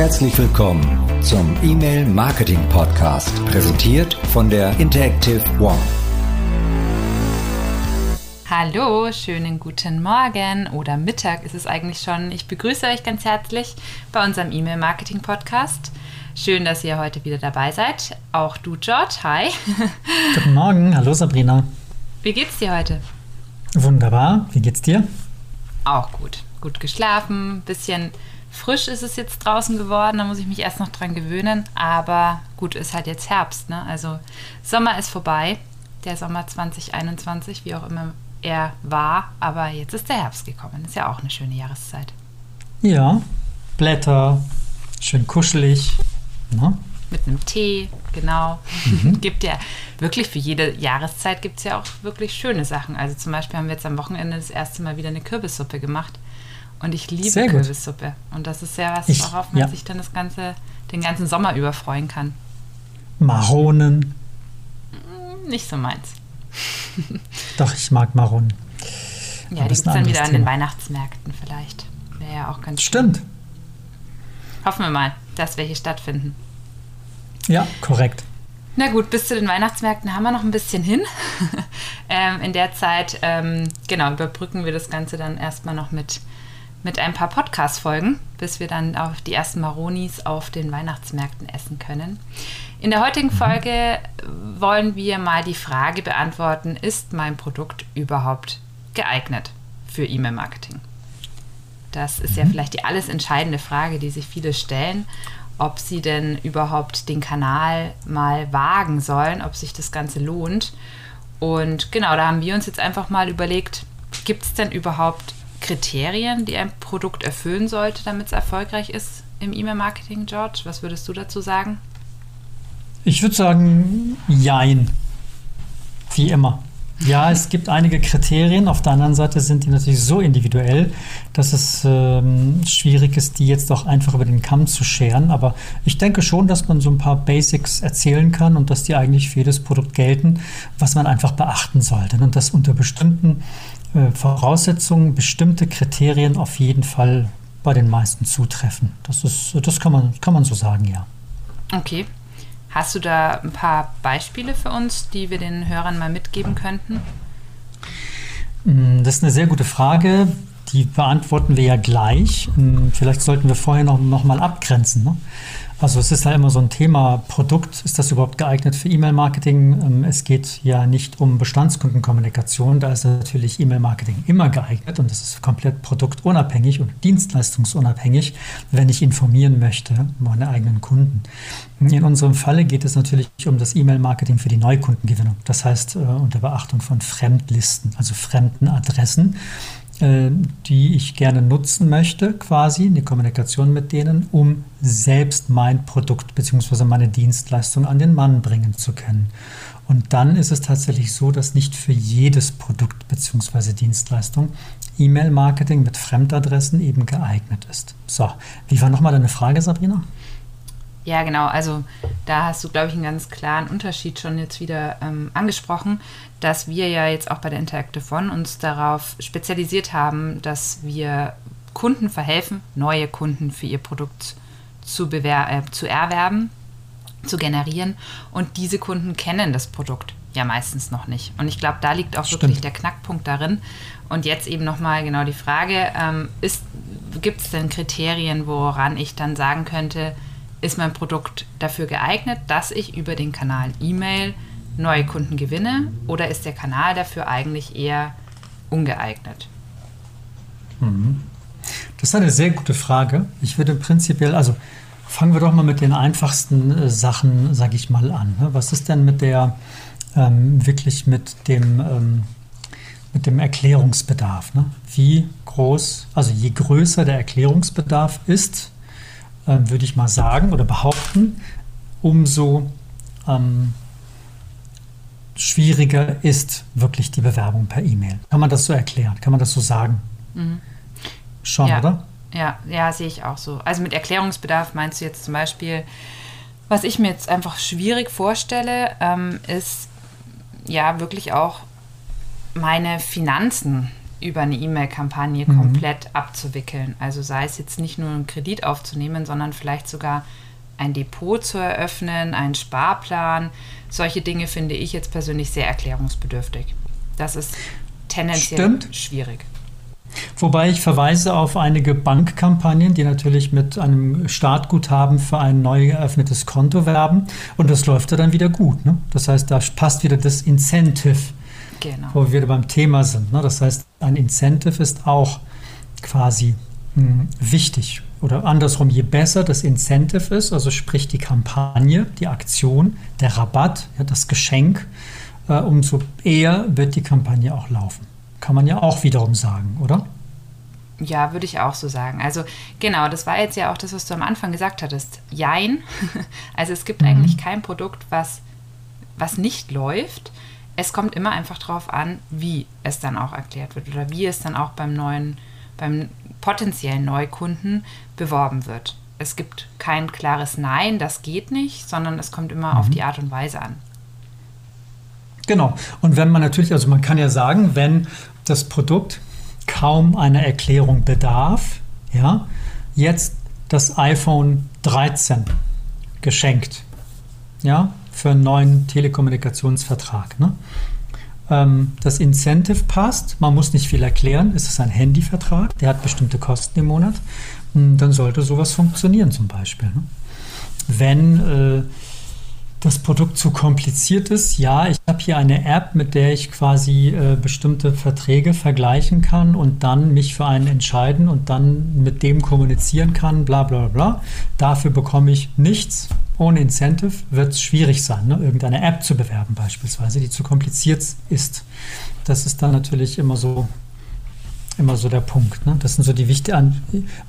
Herzlich willkommen zum E-Mail Marketing Podcast, präsentiert von der Interactive One. Hallo, schönen guten Morgen oder Mittag ist es eigentlich schon. Ich begrüße euch ganz herzlich bei unserem E-Mail Marketing Podcast. Schön, dass ihr heute wieder dabei seid. Auch du, George. Hi. Guten Morgen. Hallo, Sabrina. Wie geht's dir heute? Wunderbar. Wie geht's dir? Auch gut. Gut geschlafen. Bisschen frisch ist es jetzt draußen geworden. Da muss ich mich erst noch dran gewöhnen. Aber gut, ist halt jetzt Herbst. Ne? Also Sommer ist vorbei. Der Sommer 2021, wie auch immer er war. Aber jetzt ist der Herbst gekommen. Ist ja auch eine schöne Jahreszeit. Ja. Blätter. Schön kuschelig. Ne? Mit einem Tee, genau. Mhm. gibt ja wirklich für jede Jahreszeit gibt es ja auch wirklich schöne Sachen. Also zum Beispiel haben wir jetzt am Wochenende das erste Mal wieder eine Kürbissuppe gemacht. Und ich liebe Sehr Kürbissuppe. Und das ist ja was, ich, worauf man ja. sich dann das ganze, den ganzen Sommer über freuen kann. Maronen. Hm, nicht so meins. Doch, ich mag Maronen. Ja, die gibt es dann wieder Thema. an den Weihnachtsmärkten vielleicht. Wäre ja auch ganz Stimmt. Schön. Hoffen wir mal, dass welche stattfinden. Ja, korrekt. Na gut, bis zu den Weihnachtsmärkten haben wir noch ein bisschen hin. ähm, in der Zeit, ähm, genau, überbrücken wir das Ganze dann erstmal noch mit, mit ein paar Podcast-Folgen, bis wir dann auch die ersten Maronis auf den Weihnachtsmärkten essen können. In der heutigen mhm. Folge wollen wir mal die Frage beantworten, ist mein Produkt überhaupt geeignet für E-Mail-Marketing? Das ist ja mhm. vielleicht die alles entscheidende Frage, die sich viele stellen ob sie denn überhaupt den Kanal mal wagen sollen, ob sich das Ganze lohnt. Und genau, da haben wir uns jetzt einfach mal überlegt, gibt es denn überhaupt Kriterien, die ein Produkt erfüllen sollte, damit es erfolgreich ist im E-Mail-Marketing, George? Was würdest du dazu sagen? Ich würde sagen, jein. Wie immer. Ja, es gibt einige Kriterien. Auf der anderen Seite sind die natürlich so individuell, dass es ähm, schwierig ist, die jetzt auch einfach über den Kamm zu scheren. Aber ich denke schon, dass man so ein paar Basics erzählen kann und dass die eigentlich für jedes Produkt gelten, was man einfach beachten sollte. Und dass unter bestimmten äh, Voraussetzungen bestimmte Kriterien auf jeden Fall bei den meisten zutreffen. Das, ist, das kann, man, kann man so sagen, ja. Okay. Hast du da ein paar Beispiele für uns, die wir den Hörern mal mitgeben könnten? Mm, das ist eine sehr gute Frage. Die beantworten wir ja gleich. Mm, vielleicht sollten wir vorher noch, noch mal abgrenzen. Ne? Also es ist ja immer so ein Thema Produkt. Ist das überhaupt geeignet für E-Mail-Marketing? Ähm, es geht ja nicht um Bestandskundenkommunikation. Da ist natürlich E-Mail-Marketing immer geeignet und das ist komplett produktunabhängig und dienstleistungsunabhängig, wenn ich informieren möchte, meine eigenen Kunden. In unserem Falle geht es natürlich um das E-Mail-Marketing für die Neukundengewinnung. Das heißt äh, unter Beachtung von Fremdlisten, also fremden Adressen. Äh, die ich gerne nutzen möchte, quasi, in die Kommunikation mit denen, um selbst mein Produkt bzw. meine Dienstleistung an den Mann bringen zu können. Und dann ist es tatsächlich so, dass nicht für jedes Produkt bzw. Dienstleistung E-Mail-Marketing mit Fremdadressen eben geeignet ist. So, wie war nochmal deine Frage, Sabrina? Ja, genau. Also da hast du, glaube ich, einen ganz klaren Unterschied schon jetzt wieder ähm, angesprochen, dass wir ja jetzt auch bei der Interactive One uns darauf spezialisiert haben, dass wir Kunden verhelfen, neue Kunden für ihr Produkt zu, äh, zu erwerben, zu generieren. Und diese Kunden kennen das Produkt ja meistens noch nicht. Und ich glaube, da liegt auch Stimmt. wirklich der Knackpunkt darin. Und jetzt eben nochmal genau die Frage, ähm, gibt es denn Kriterien, woran ich dann sagen könnte, ist mein Produkt dafür geeignet, dass ich über den Kanal E-Mail neue Kunden gewinne oder ist der Kanal dafür eigentlich eher ungeeignet? Mhm. Das ist eine sehr gute Frage. Ich würde prinzipiell, also fangen wir doch mal mit den einfachsten äh, Sachen, sage ich mal, an. Ne? Was ist denn mit der, ähm, wirklich mit dem, ähm, mit dem Erklärungsbedarf? Ne? Wie groß, also je größer der Erklärungsbedarf ist, würde ich mal sagen oder behaupten, umso ähm, schwieriger ist wirklich die Bewerbung per E-Mail. Kann man das so erklären? Kann man das so sagen? Mhm. Schon, ja. oder? Ja, ja, sehe ich auch so. Also mit Erklärungsbedarf meinst du jetzt zum Beispiel, was ich mir jetzt einfach schwierig vorstelle, ähm, ist ja wirklich auch meine Finanzen über eine E-Mail-Kampagne mhm. komplett abzuwickeln. Also sei es jetzt nicht nur einen Kredit aufzunehmen, sondern vielleicht sogar ein Depot zu eröffnen, einen Sparplan. Solche Dinge finde ich jetzt persönlich sehr erklärungsbedürftig. Das ist tendenziell Stimmt. schwierig. Wobei ich verweise auf einige Bankkampagnen, die natürlich mit einem Startguthaben für ein neu eröffnetes Konto werben. Und das läuft ja dann wieder gut. Ne? Das heißt, da passt wieder das Incentive, genau. wo wir wieder beim Thema sind. Ne? Das heißt, ein Incentive ist auch quasi mh, hm, wichtig. Oder andersrum, je besser das Incentive ist, also sprich die Kampagne, die Aktion, der Rabatt, ja, das Geschenk, äh, umso eher wird die Kampagne auch laufen. Kann man ja auch wiederum sagen, oder? Ja, würde ich auch so sagen. Also genau, das war jetzt ja auch das, was du am Anfang gesagt hattest. Jein. Also es gibt mhm. eigentlich kein Produkt, was, was nicht läuft. Es kommt immer einfach darauf an, wie es dann auch erklärt wird oder wie es dann auch beim neuen, beim potenziellen Neukunden beworben wird. Es gibt kein klares Nein, das geht nicht, sondern es kommt immer mhm. auf die Art und Weise an. Genau. Und wenn man natürlich, also man kann ja sagen, wenn das Produkt kaum einer Erklärung bedarf, ja, jetzt das iPhone 13 geschenkt, ja, für einen neuen Telekommunikationsvertrag. Ne? Ähm, das Incentive passt, man muss nicht viel erklären, es ist ein Handyvertrag, der hat bestimmte Kosten im Monat, dann sollte sowas funktionieren zum Beispiel. Ne? Wenn äh, das Produkt zu kompliziert ist. Ja, ich habe hier eine App, mit der ich quasi äh, bestimmte Verträge vergleichen kann und dann mich für einen entscheiden und dann mit dem kommunizieren kann, bla bla bla. Dafür bekomme ich nichts. Ohne Incentive wird es schwierig sein, ne? irgendeine App zu bewerben beispielsweise, die zu kompliziert ist. Das ist dann natürlich immer so immer so der Punkt. Ne? Das sind so die wichtigen,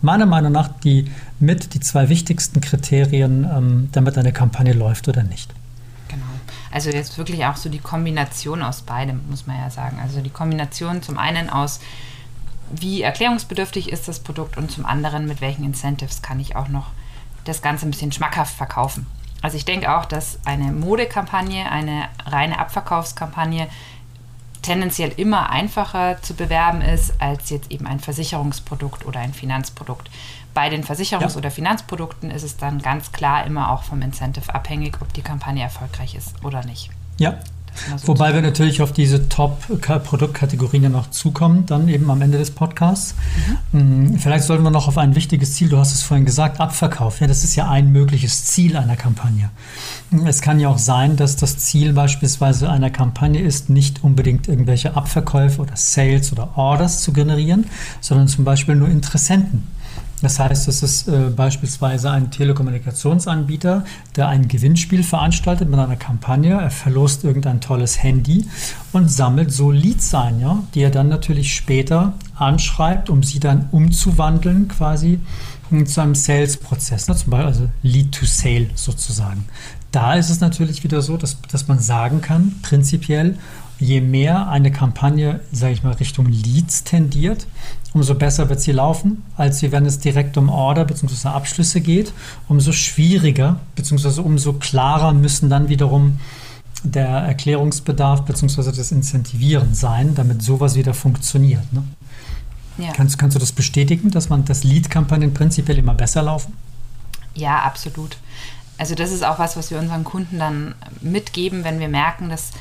meiner Meinung nach die mit die zwei wichtigsten Kriterien, ähm, damit eine Kampagne läuft oder nicht. Genau. Also jetzt wirklich auch so die Kombination aus beidem, muss man ja sagen. Also die Kombination zum einen aus, wie erklärungsbedürftig ist das Produkt und zum anderen, mit welchen Incentives kann ich auch noch das Ganze ein bisschen schmackhaft verkaufen. Also ich denke auch, dass eine Modekampagne, eine reine Abverkaufskampagne tendenziell immer einfacher zu bewerben ist als jetzt eben ein Versicherungsprodukt oder ein Finanzprodukt. Bei den Versicherungs- ja. oder Finanzprodukten ist es dann ganz klar immer auch vom Incentive abhängig, ob die Kampagne erfolgreich ist oder nicht. Ja, Wobei wir natürlich auf diese Top-Produktkategorien ja noch zukommen, dann eben am Ende des Podcasts. Mhm. Vielleicht sollten wir noch auf ein wichtiges Ziel, du hast es vorhin gesagt, Abverkauf. Ja, das ist ja ein mögliches Ziel einer Kampagne. Es kann ja auch sein, dass das Ziel beispielsweise einer Kampagne ist, nicht unbedingt irgendwelche Abverkäufe oder Sales oder Orders zu generieren, sondern zum Beispiel nur Interessenten. Das heißt, es ist äh, beispielsweise ein Telekommunikationsanbieter, der ein Gewinnspiel veranstaltet mit einer Kampagne. Er verlost irgendein tolles Handy und sammelt so Leads ein, ja, die er dann natürlich später anschreibt, um sie dann umzuwandeln quasi zu einem Sales-Prozess, ne? zum Beispiel also Lead to Sale sozusagen. Da ist es natürlich wieder so, dass, dass man sagen kann, prinzipiell, je mehr eine Kampagne, sage ich mal, Richtung Leads tendiert, umso besser wird sie laufen, als wenn es direkt um Order bzw. Abschlüsse geht. Umso schwieriger bzw. umso klarer müssen dann wiederum der Erklärungsbedarf bzw. das Incentivieren sein, damit sowas wieder funktioniert. Ne? Ja. Kannst, kannst du das bestätigen, dass man das Lead-Kampagnen prinzipiell immer besser laufen? Ja, absolut. Also das ist auch was, was wir unseren Kunden dann mitgeben, wenn wir merken, dass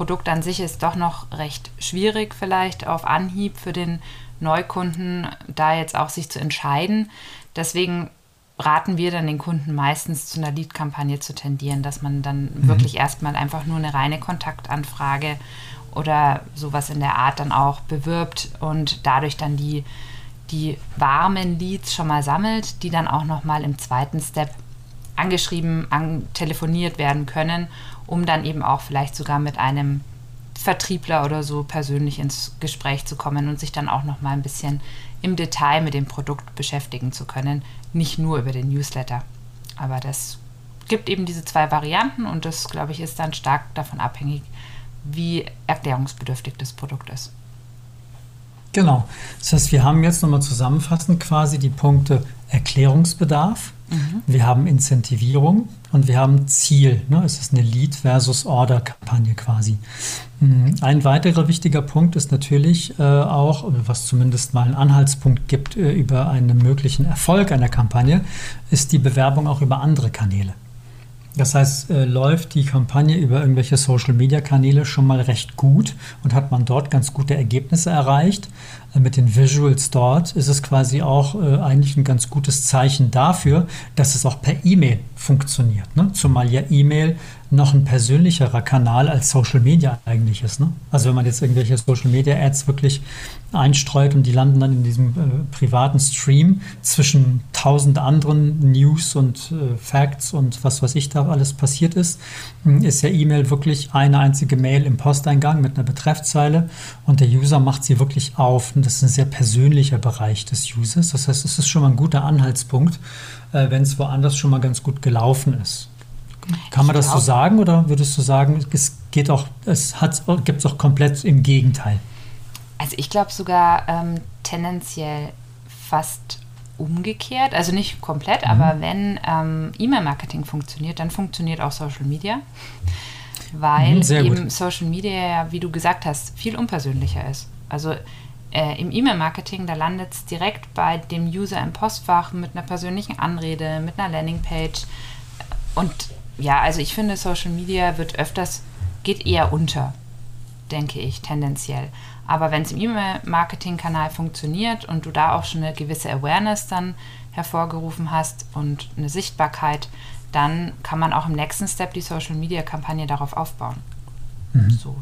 Produkt an sich ist doch noch recht schwierig vielleicht auf Anhieb für den Neukunden, da jetzt auch sich zu entscheiden. Deswegen raten wir dann den Kunden meistens zu einer Lead-Kampagne zu tendieren, dass man dann mhm. wirklich erstmal einfach nur eine reine Kontaktanfrage oder sowas in der Art dann auch bewirbt und dadurch dann die, die warmen Leads schon mal sammelt, die dann auch nochmal im zweiten Step angeschrieben, an, telefoniert werden können um dann eben auch vielleicht sogar mit einem Vertriebler oder so persönlich ins Gespräch zu kommen und sich dann auch noch mal ein bisschen im Detail mit dem Produkt beschäftigen zu können, nicht nur über den Newsletter. Aber das gibt eben diese zwei Varianten und das, glaube ich, ist dann stark davon abhängig, wie erklärungsbedürftig das Produkt ist. Genau. Das heißt, wir haben jetzt nochmal zusammenfassend quasi die Punkte Erklärungsbedarf, mhm. wir haben Incentivierung und wir haben Ziel. Ne? Es ist eine Lead versus Order Kampagne quasi. Mhm. Ein weiterer wichtiger Punkt ist natürlich äh, auch, was zumindest mal einen Anhaltspunkt gibt äh, über einen möglichen Erfolg einer Kampagne, ist die Bewerbung auch über andere Kanäle. Das heißt, äh, läuft die Kampagne über irgendwelche Social-Media-Kanäle schon mal recht gut und hat man dort ganz gute Ergebnisse erreicht. Äh, mit den Visuals dort ist es quasi auch äh, eigentlich ein ganz gutes Zeichen dafür, dass es auch per E-Mail funktioniert. Ne? Zumal ja E-Mail noch ein persönlicherer Kanal als Social Media eigentlich ist. Ne? Also wenn man jetzt irgendwelche Social Media Ads wirklich einstreut und die landen dann in diesem äh, privaten Stream zwischen tausend anderen News und äh, Facts und was weiß ich da alles passiert ist, hm, ist ja E-Mail wirklich eine einzige Mail im Posteingang mit einer Betreffzeile und der User macht sie wirklich auf. Und das ist ein sehr persönlicher Bereich des Users. Das heißt, es ist schon mal ein guter Anhaltspunkt, äh, wenn es woanders schon mal ganz gut gelaufen ist. Kann man das so sagen oder würdest du sagen, es geht auch, es gibt es auch komplett im Gegenteil? Also ich glaube sogar ähm, tendenziell fast umgekehrt, also nicht komplett, mhm. aber wenn ähm, E-Mail-Marketing funktioniert, dann funktioniert auch Social Media, weil mhm, eben gut. Social Media ja, wie du gesagt hast, viel unpersönlicher ist. Also äh, im E-Mail-Marketing, da landet es direkt bei dem User im Postfach mit einer persönlichen Anrede, mit einer Landingpage und ja, also ich finde, Social Media wird öfters, geht eher unter, denke ich, tendenziell. Aber wenn es im E-Mail-Marketing-Kanal funktioniert und du da auch schon eine gewisse Awareness dann hervorgerufen hast und eine Sichtbarkeit, dann kann man auch im nächsten Step die Social-Media-Kampagne darauf aufbauen. Mhm. So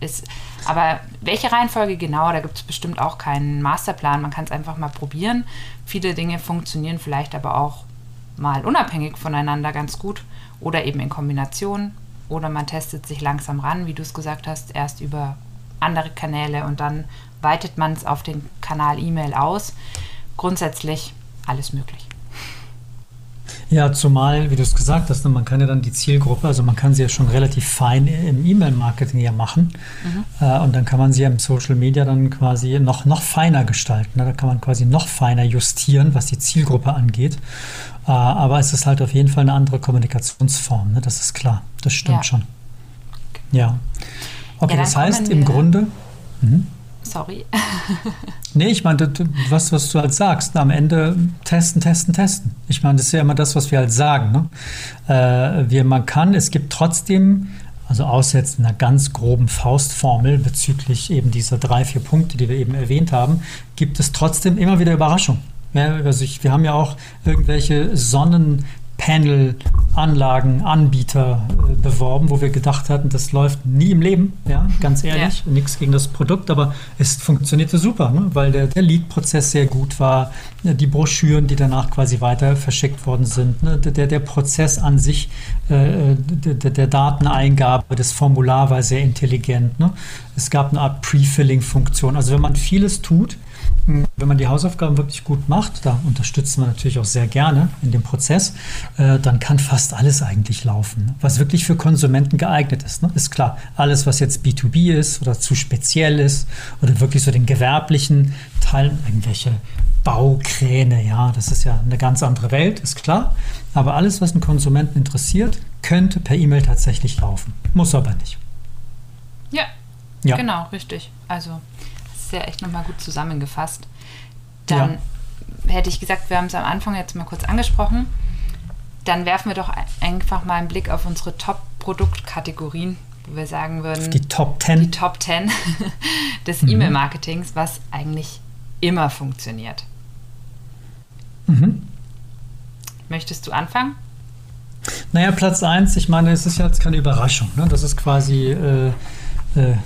ist, aber welche Reihenfolge genau, da gibt es bestimmt auch keinen Masterplan. Man kann es einfach mal probieren. Viele Dinge funktionieren vielleicht aber auch mal unabhängig voneinander ganz gut oder eben in Kombination. Oder man testet sich langsam ran, wie du es gesagt hast, erst über andere Kanäle und dann weitet man es auf den Kanal E-Mail aus. Grundsätzlich alles möglich. Ja, zumal, wie du es gesagt hast, ne, man kann ja dann die Zielgruppe, also man kann sie ja schon relativ fein im E-Mail-Marketing ja machen. Mhm. Äh, und dann kann man sie ja im Social Media dann quasi noch, noch feiner gestalten. Ne? Da kann man quasi noch feiner justieren, was die Zielgruppe angeht. Äh, aber es ist halt auf jeden Fall eine andere Kommunikationsform, ne? das ist klar. Das stimmt ja. schon. Ja. Okay, ja, das heißt im Grunde. Mhm. Sorry. nee, ich meine, was, was du halt sagst, am Ende testen, testen, testen. Ich meine, das ist ja immer das, was wir halt sagen. Ne? Äh, wir, man kann, es gibt trotzdem, also außer jetzt einer ganz groben Faustformel bezüglich eben dieser drei, vier Punkte, die wir eben erwähnt haben, gibt es trotzdem immer wieder Überraschungen. Ja, also ich, wir haben ja auch irgendwelche Sonnen, Panel-Anlagen, Anbieter äh, beworben, wo wir gedacht hatten, das läuft nie im Leben, ja, ganz ehrlich, ja. nichts gegen das Produkt, aber es funktionierte super, ne? weil der, der Lead-Prozess sehr gut war, die Broschüren, die danach quasi weiter verschickt worden sind, ne? der, der Prozess an sich, äh, der, der, Dateneingabe, das Formular war sehr intelligent, ne? es gab eine Art Pre-Filling-Funktion, also wenn man vieles tut, wenn man die Hausaufgaben wirklich gut macht, da unterstützen wir natürlich auch sehr gerne in dem Prozess, äh, dann kann fast alles eigentlich laufen, ne? was wirklich für Konsumenten geeignet ist. Ne? Ist klar, alles, was jetzt B2B ist oder zu speziell ist oder wirklich so den gewerblichen Teilen, irgendwelche Baukräne, ja, das ist ja eine ganz andere Welt, ist klar. Aber alles, was einen Konsumenten interessiert, könnte per E-Mail tatsächlich laufen. Muss aber nicht. Ja, ja. genau, richtig. Also ja echt nochmal gut zusammengefasst. Dann ja. hätte ich gesagt, wir haben es am Anfang jetzt mal kurz angesprochen. Dann werfen wir doch einfach mal einen Blick auf unsere Top-Produktkategorien, wo wir sagen würden. Die Top 10. Die Top 10 des mhm. E-Mail-Marketings, was eigentlich immer funktioniert. Mhm. Möchtest du anfangen? Naja, Platz 1, ich meine, es ist jetzt keine Überraschung. Ne? Das ist quasi äh, äh,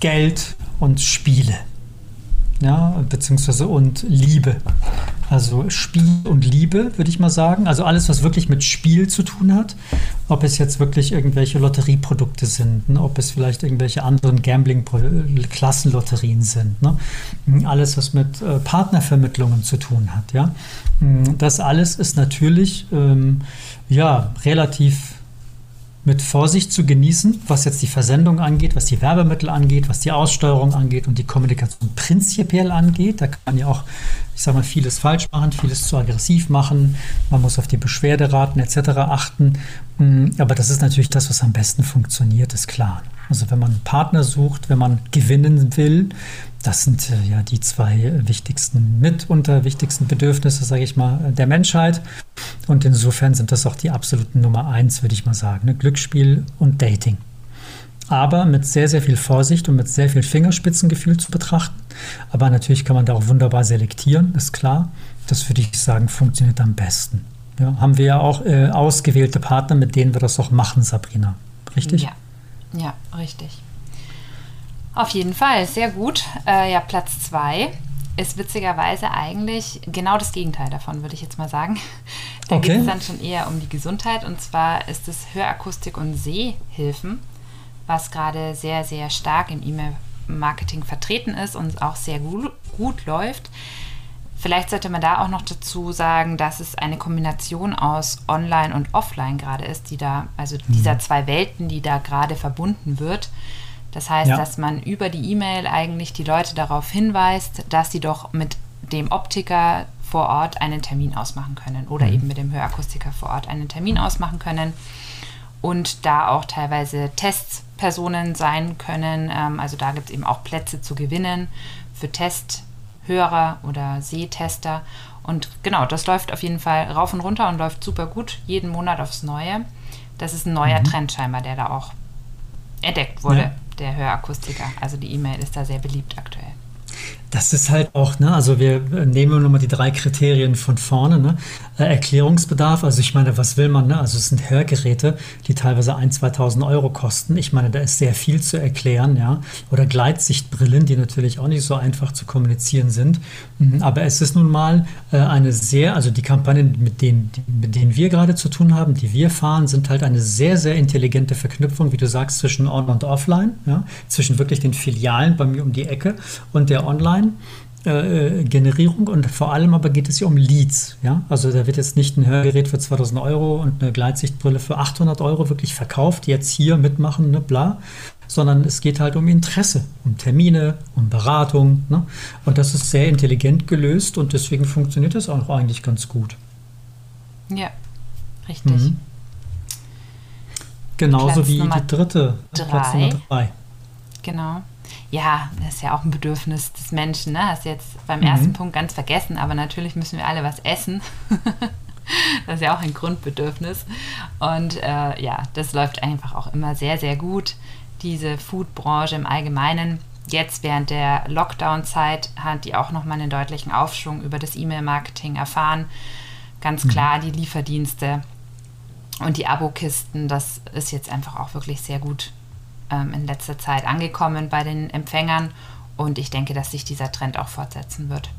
Geld und Spiele. Ja, beziehungsweise und Liebe. Also Spiel und Liebe, würde ich mal sagen. Also alles, was wirklich mit Spiel zu tun hat. Ob es jetzt wirklich irgendwelche Lotterieprodukte sind, ne? ob es vielleicht irgendwelche anderen Gambling-Klassenlotterien sind. Ne? Alles, was mit äh, Partnervermittlungen zu tun hat. Ja? Das alles ist natürlich ähm, ja, relativ mit Vorsicht zu genießen, was jetzt die Versendung angeht, was die Werbemittel angeht, was die Aussteuerung angeht und die Kommunikation prinzipiell angeht. Da kann man ja auch, ich sage mal, vieles falsch machen, vieles zu aggressiv machen. Man muss auf die Beschwerderaten etc. achten. Mm, aber das ist natürlich das, was am besten funktioniert, ist klar. Also wenn man einen Partner sucht, wenn man gewinnen will, das sind äh, ja die zwei wichtigsten, mitunter wichtigsten Bedürfnisse, sage ich mal, der Menschheit. Und insofern sind das auch die absoluten Nummer eins, würde ich mal sagen. Ne? Glücksspiel und Dating. Aber mit sehr, sehr viel Vorsicht und mit sehr viel Fingerspitzengefühl zu betrachten. Aber natürlich kann man da auch wunderbar selektieren, ist klar. Das würde ich sagen, funktioniert am besten. Ja, haben wir ja auch äh, ausgewählte Partner, mit denen wir das auch machen, Sabrina. Richtig? Ja, ja richtig. Auf jeden Fall, sehr gut. Äh, ja, Platz zwei ist witzigerweise eigentlich genau das Gegenteil davon, würde ich jetzt mal sagen. Da okay. geht es dann schon eher um die Gesundheit und zwar ist es Hörakustik und Sehhilfen, was gerade sehr, sehr stark im E-Mail-Marketing vertreten ist und auch sehr gut, gut läuft. Vielleicht sollte man da auch noch dazu sagen, dass es eine Kombination aus Online und Offline gerade ist, die da, also mhm. dieser zwei Welten, die da gerade verbunden wird. Das heißt, ja. dass man über die E-Mail eigentlich die Leute darauf hinweist, dass sie doch mit dem Optiker vor Ort einen Termin ausmachen können oder mhm. eben mit dem Hörakustiker vor Ort einen Termin ausmachen können und da auch teilweise Testpersonen sein können. Ähm, also da gibt es eben auch Plätze zu gewinnen für Testhörer oder Sehtester. Und genau, das läuft auf jeden Fall rauf und runter und läuft super gut, jeden Monat aufs Neue. Das ist ein neuer mhm. Trend scheinbar, der da auch entdeckt wurde. Ja der Hörakustiker. Also die E-Mail ist da sehr beliebt aktuell. Das ist halt auch, ne, also wir nehmen nochmal die drei Kriterien von vorne, ne? Äh, Erklärungsbedarf, also ich meine, was will man, ne? Also es sind Hörgeräte, die teilweise 1.000, 2.000 Euro kosten. Ich meine, da ist sehr viel zu erklären, ja. Oder Gleitsichtbrillen, die natürlich auch nicht so einfach zu kommunizieren sind. Mhm, aber es ist nun mal äh, eine sehr, also die Kampagnen, mit denen, mit denen wir gerade zu tun haben, die wir fahren, sind halt eine sehr, sehr intelligente Verknüpfung, wie du sagst, zwischen On- und Offline, ja? zwischen wirklich den Filialen bei mir um die Ecke und der Online-Generierung und vor allem aber geht es hier um Leads. Ja? Also da wird jetzt nicht ein Hörgerät für 2000 Euro und eine Gleitsichtbrille für 800 Euro wirklich verkauft, jetzt hier mitmachen, ne, bla, sondern es geht halt um Interesse, um Termine, um Beratung. Ne? Und das ist sehr intelligent gelöst und deswegen funktioniert das auch eigentlich ganz gut. Ja, richtig. Mhm. Genauso Platz wie die dritte, drei. Platz Nummer drei. Genau ja, das ist ja auch ein Bedürfnis des Menschen. Ne? Hast jetzt beim mhm. ersten Punkt ganz vergessen, aber natürlich müssen wir alle was essen. das ist ja auch ein Grundbedürfnis. Und äh, ja, das läuft einfach auch immer sehr, sehr gut. Diese Foodbranche im Allgemeinen. Jetzt während der Lockdown-Zeit hat die auch nochmal einen deutlichen Aufschwung über das E-Mail-Marketing erfahren. Ganz mhm. klar, die Lieferdienste und die Abokisten, das ist jetzt einfach auch wirklich sehr gut ähm, in letzter Zeit angekommen bei den Empfängern und ich denke, dass sich dieser Trend auch fortsetzen wird.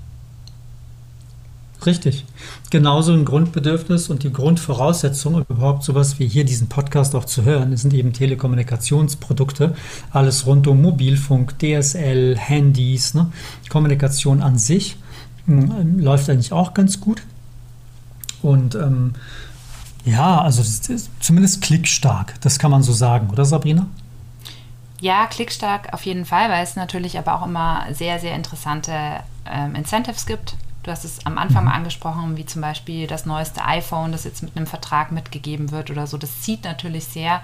Richtig. Genauso ein Grundbedürfnis und die Grundvoraussetzung, um überhaupt sowas wie hier diesen Podcast auch zu hören, sind eben Telekommunikationsprodukte. Alles rund um Mobilfunk, DSL, Handys, ne? Kommunikation an sich ähm, läuft eigentlich auch ganz gut. Und ähm, ja, also zumindest klickstark, das kann man so sagen, oder Sabrina? Ja, klickstark auf jeden Fall, weil es natürlich aber auch immer sehr, sehr interessante ähm, Incentives gibt. Du hast es am Anfang mhm. mal angesprochen, wie zum Beispiel das neueste iPhone, das jetzt mit einem Vertrag mitgegeben wird oder so. Das zieht natürlich sehr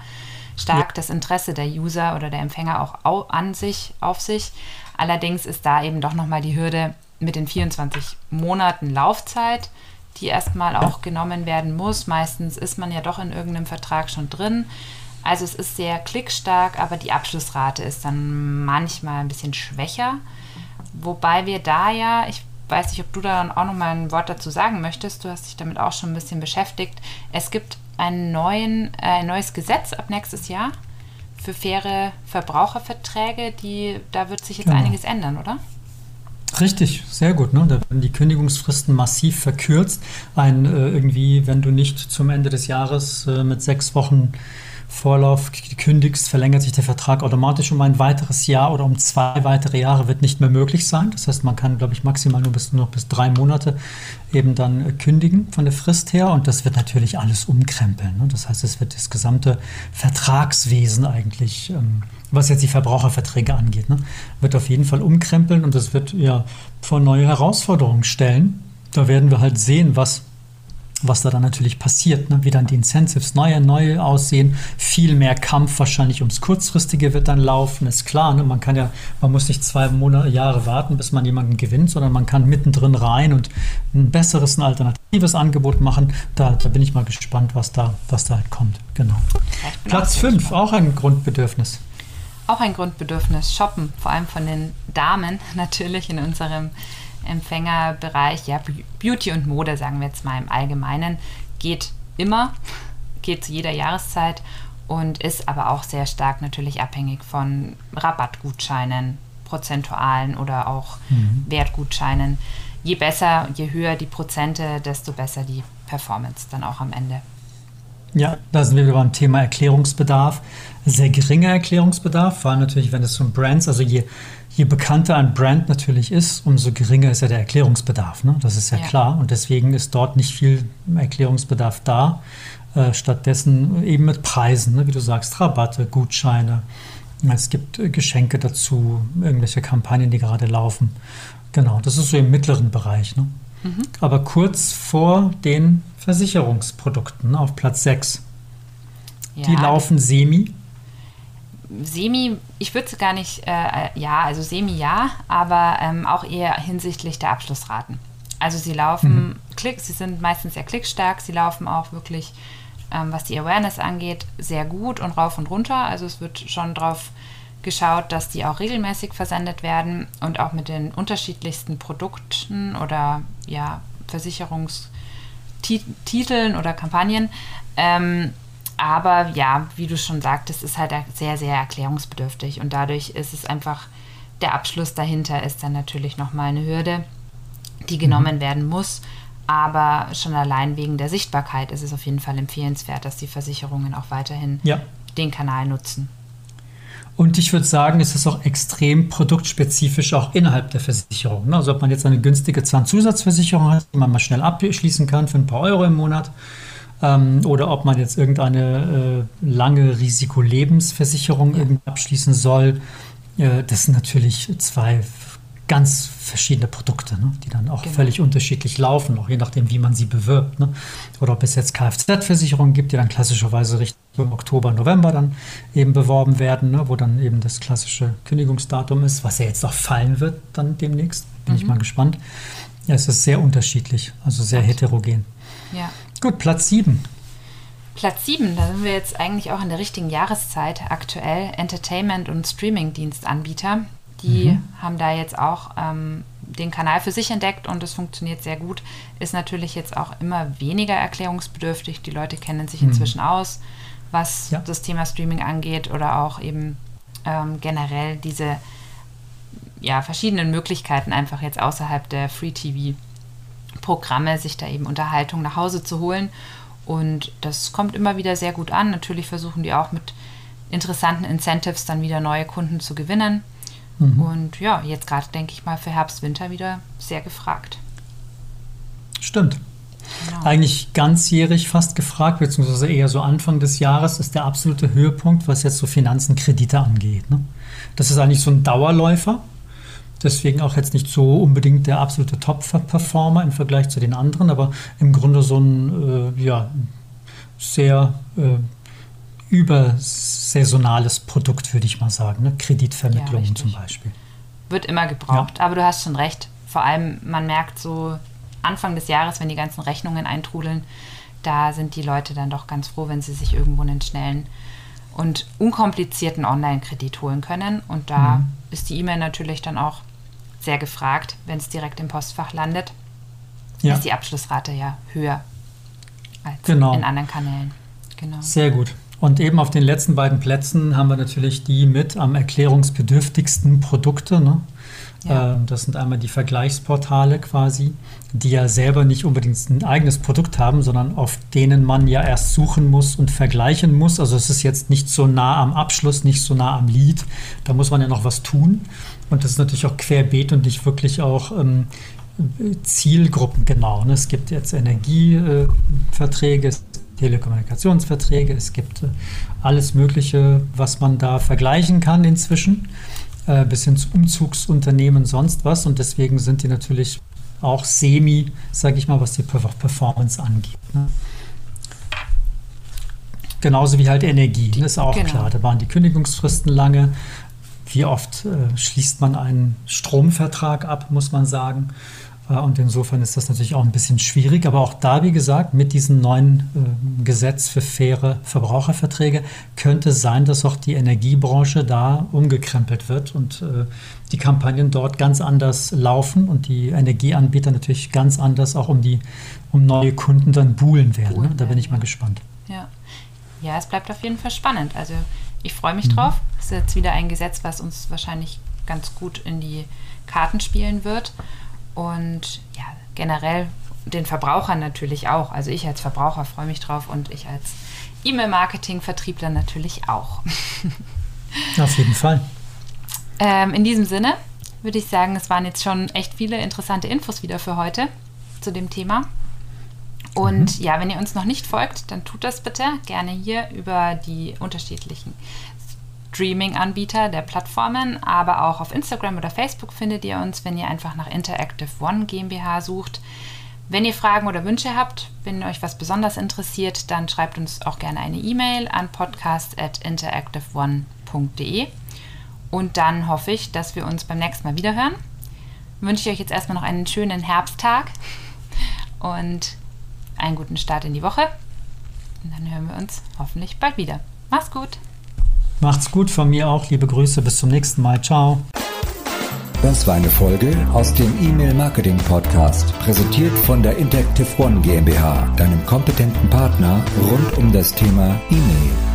stark ja. das Interesse der User oder der Empfänger auch an sich, auf sich. Allerdings ist da eben doch nochmal die Hürde mit den 24 Monaten Laufzeit, die erstmal auch genommen werden muss. Meistens ist man ja doch in irgendeinem Vertrag schon drin. Also es ist sehr klickstark, aber die Abschlussrate ist dann manchmal ein bisschen schwächer. Wobei wir da ja, ich weiß nicht, ob du da auch noch mal ein Wort dazu sagen möchtest, du hast dich damit auch schon ein bisschen beschäftigt. Es gibt einen neuen, äh, ein neues Gesetz ab nächstes Jahr für faire Verbraucherverträge, die, da wird sich jetzt genau. einiges ändern, oder? Richtig, sehr gut. Ne? Da werden die Kündigungsfristen massiv verkürzt. Ein, äh, irgendwie, wenn du nicht zum Ende des Jahres äh, mit sechs Wochen Vorlauf kündigst, verlängert sich der Vertrag automatisch um ein weiteres Jahr oder um zwei weitere Jahre wird nicht mehr möglich sein. Das heißt, man kann, glaube ich, maximal nur bis, nur bis drei Monate eben dann äh, kündigen von der Frist her und das wird natürlich alles umkrempeln. Ne? Das heißt, es wird das gesamte Vertragswesen eigentlich, ähm, was jetzt die Verbraucherverträge angeht, ne? wird auf jeden Fall umkrempeln und das wird ja vor neue Herausforderungen stellen. Da werden wir halt sehen, was was da dann natürlich passiert, ne? wie dann die Incentives neue, neue aussehen, viel mehr Kampf wahrscheinlich ums Kurzfristige wird dann laufen, ist klar. Ne? Man kann ja, man muss nicht zwei Monate, Jahre warten, bis man jemanden gewinnt, sondern man kann mittendrin rein und ein besseres, ein alternatives Angebot machen. Da, da bin ich mal gespannt, was da, was da halt kommt. Genau. Platz 5, auch ein Grundbedürfnis. Auch ein Grundbedürfnis, shoppen, vor allem von den Damen natürlich in unserem Empfängerbereich, ja, Beauty und Mode, sagen wir jetzt mal im Allgemeinen, geht immer, geht zu jeder Jahreszeit und ist aber auch sehr stark natürlich abhängig von Rabattgutscheinen, prozentualen oder auch mhm. Wertgutscheinen. Je besser, je höher die Prozente, desto besser die Performance dann auch am Ende. Ja, da sind wir wieder beim Thema Erklärungsbedarf. Sehr geringer Erklärungsbedarf, vor allem natürlich, wenn es um Brands, also je je bekannter ein Brand natürlich ist, umso geringer ist ja der Erklärungsbedarf. Ne? Das ist ja, ja, klar. Und deswegen ist dort nicht viel Erklärungsbedarf da. Äh, stattdessen eben mit Preisen, ne? wie du sagst, Rabatte, Gutscheine. Es gibt äh, Geschenke dazu, irgendwelche Kampagnen, die gerade laufen. Genau, das ist so im mittleren Bereich. Ne? Mhm. Aber kurz vor den Versicherungsprodukten auf Platz 6. Ja, die laufen semi Semi, ich würde es gar nicht, äh, ja, also Semi ja, aber ähm, auch eher hinsichtlich der Abschlussraten. Also sie laufen mhm. Klick, sie sind meistens sehr klickstark, sie laufen auch wirklich, ähm, was die Awareness angeht, sehr gut und rauf und runter. Also es wird schon drauf geschaut, dass die auch regelmäßig versendet werden und auch mit den unterschiedlichsten Produkten oder ja, Versicherungstiteln oder Kampagnen. Ähm, aber ja, wie du schon sagtest, ist halt sehr, sehr erklärungsbedürftig und dadurch ist es einfach, der Abschluss dahinter ist dann natürlich nochmal eine Hürde, die genommen mhm. werden muss. Aber schon allein wegen der Sichtbarkeit ist es auf jeden Fall empfehlenswert, dass die Versicherungen auch weiterhin ja. den Kanal nutzen. Und ich würde sagen, es ist auch extrem produktspezifisch auch innerhalb der Versicherung. Also ob man jetzt eine günstige Zahnzusatzversicherung hat, die man mal schnell abschließen kann für ein paar Euro im Monat, ähm, oder ob man jetzt irgendeine äh, lange Risikolebensversicherung ja. abschließen soll. Äh, das sind natürlich zwei ganz verschiedene Produkte, ne, die dann auch genau. völlig unterschiedlich laufen, auch je nachdem, wie man sie bewirbt. Ne? Oder ob es jetzt Kfz-Versicherungen gibt, die dann klassischerweise Richtung Oktober, November dann eben beworben werden, ne, wo dann eben das klassische Kündigungsdatum ist, was ja jetzt auch fallen wird dann demnächst. Bin mhm. ich mal gespannt. Ja, es ist sehr unterschiedlich, also sehr heterogen. Ja. Gut, Platz 7. Platz 7, da sind wir jetzt eigentlich auch in der richtigen Jahreszeit aktuell. Entertainment- und Streaming-Dienstanbieter, die mhm. haben da jetzt auch ähm, den Kanal für sich entdeckt und es funktioniert sehr gut. Ist natürlich jetzt auch immer weniger erklärungsbedürftig. Die Leute kennen sich mhm. inzwischen aus, was ja. das Thema Streaming angeht oder auch eben ähm, generell diese ja, verschiedenen Möglichkeiten einfach jetzt außerhalb der Free TV Programme, sich da eben Unterhaltung nach Hause zu holen. Und das kommt immer wieder sehr gut an. Natürlich versuchen die auch mit interessanten Incentives dann wieder neue Kunden zu gewinnen. Mhm. Und ja, jetzt gerade denke ich mal für Herbst, Winter wieder sehr gefragt. Stimmt. Genau. Eigentlich ganzjährig fast gefragt, beziehungsweise eher so Anfang des Jahres ist der absolute Höhepunkt, was jetzt so Finanzen, Kredite angeht. Ne? Das ist eigentlich so ein Dauerläufer. Deswegen auch jetzt nicht so unbedingt der absolute Top-Performer im Vergleich zu den anderen, aber im Grunde so ein äh, ja, sehr äh, übersaisonales Produkt, würde ich mal sagen. Ne? Kreditvermittlungen ja, zum Beispiel. Wird immer gebraucht, ja. aber du hast schon recht. Vor allem, man merkt so Anfang des Jahres, wenn die ganzen Rechnungen eintrudeln, da sind die Leute dann doch ganz froh, wenn sie sich irgendwo einen schnellen und unkomplizierten Online-Kredit holen können. Und da mhm. ist die E-Mail natürlich dann auch sehr gefragt, wenn es direkt im Postfach landet. Ja. Ist die Abschlussrate ja höher als genau. in anderen Kanälen. Genau. Sehr gut. Und eben auf den letzten beiden Plätzen haben wir natürlich die mit am erklärungsbedürftigsten Produkte. Ne? Ja. Ähm, das sind einmal die Vergleichsportale quasi, die ja selber nicht unbedingt ein eigenes Produkt haben, sondern auf denen man ja erst suchen muss und vergleichen muss. Also es ist jetzt nicht so nah am Abschluss, nicht so nah am Lied. Da muss man ja noch was tun. Und das ist natürlich auch querbeet und nicht wirklich auch ähm, Zielgruppen genau. Ne? Es gibt jetzt Energieverträge, Telekommunikationsverträge, es gibt äh, alles Mögliche, was man da vergleichen kann inzwischen äh, bis hin zu Umzugsunternehmen, sonst was. Und deswegen sind die natürlich auch semi, sage ich mal, was die Performance angeht. Ne? Genauso wie halt Energie, die, ist auch genau. klar. Da waren die Kündigungsfristen lange. Wie oft äh, schließt man einen Stromvertrag ab, muss man sagen. Äh, und insofern ist das natürlich auch ein bisschen schwierig. Aber auch da, wie gesagt, mit diesem neuen äh, Gesetz für faire Verbraucherverträge könnte sein, dass auch die Energiebranche da umgekrempelt wird und äh, die Kampagnen dort ganz anders laufen und die Energieanbieter natürlich ganz anders auch um die um neue Kunden dann buhlen werden. Ne? Da bin ich mal gespannt. Ja. ja, es bleibt auf jeden Fall spannend. Also ich freue mich mhm. drauf. Es ist jetzt wieder ein Gesetz, was uns wahrscheinlich ganz gut in die Karten spielen wird und ja, generell den Verbrauchern natürlich auch. Also ich als Verbraucher freue mich drauf und ich als E-Mail-Marketing-Vertriebler natürlich auch. Auf jeden Fall. Ähm, in diesem Sinne würde ich sagen, es waren jetzt schon echt viele interessante Infos wieder für heute zu dem Thema. Und mhm. ja, wenn ihr uns noch nicht folgt, dann tut das bitte gerne hier über die unterschiedlichen Streaming-Anbieter der Plattformen, aber auch auf Instagram oder Facebook findet ihr uns, wenn ihr einfach nach Interactive One GmbH sucht. Wenn ihr Fragen oder Wünsche habt, wenn euch was besonders interessiert, dann schreibt uns auch gerne eine E-Mail an podcast.interactiveone.de. Und dann hoffe ich, dass wir uns beim nächsten Mal wiederhören. Wünsche ich euch jetzt erstmal noch einen schönen Herbsttag und einen guten Start in die Woche. Und dann hören wir uns hoffentlich bald wieder. Mach's gut! Macht's gut von mir auch. Liebe Grüße. Bis zum nächsten Mal. Ciao. Das war eine Folge aus dem E-Mail Marketing Podcast, präsentiert von der Interactive One GmbH, deinem kompetenten Partner rund um das Thema E-Mail.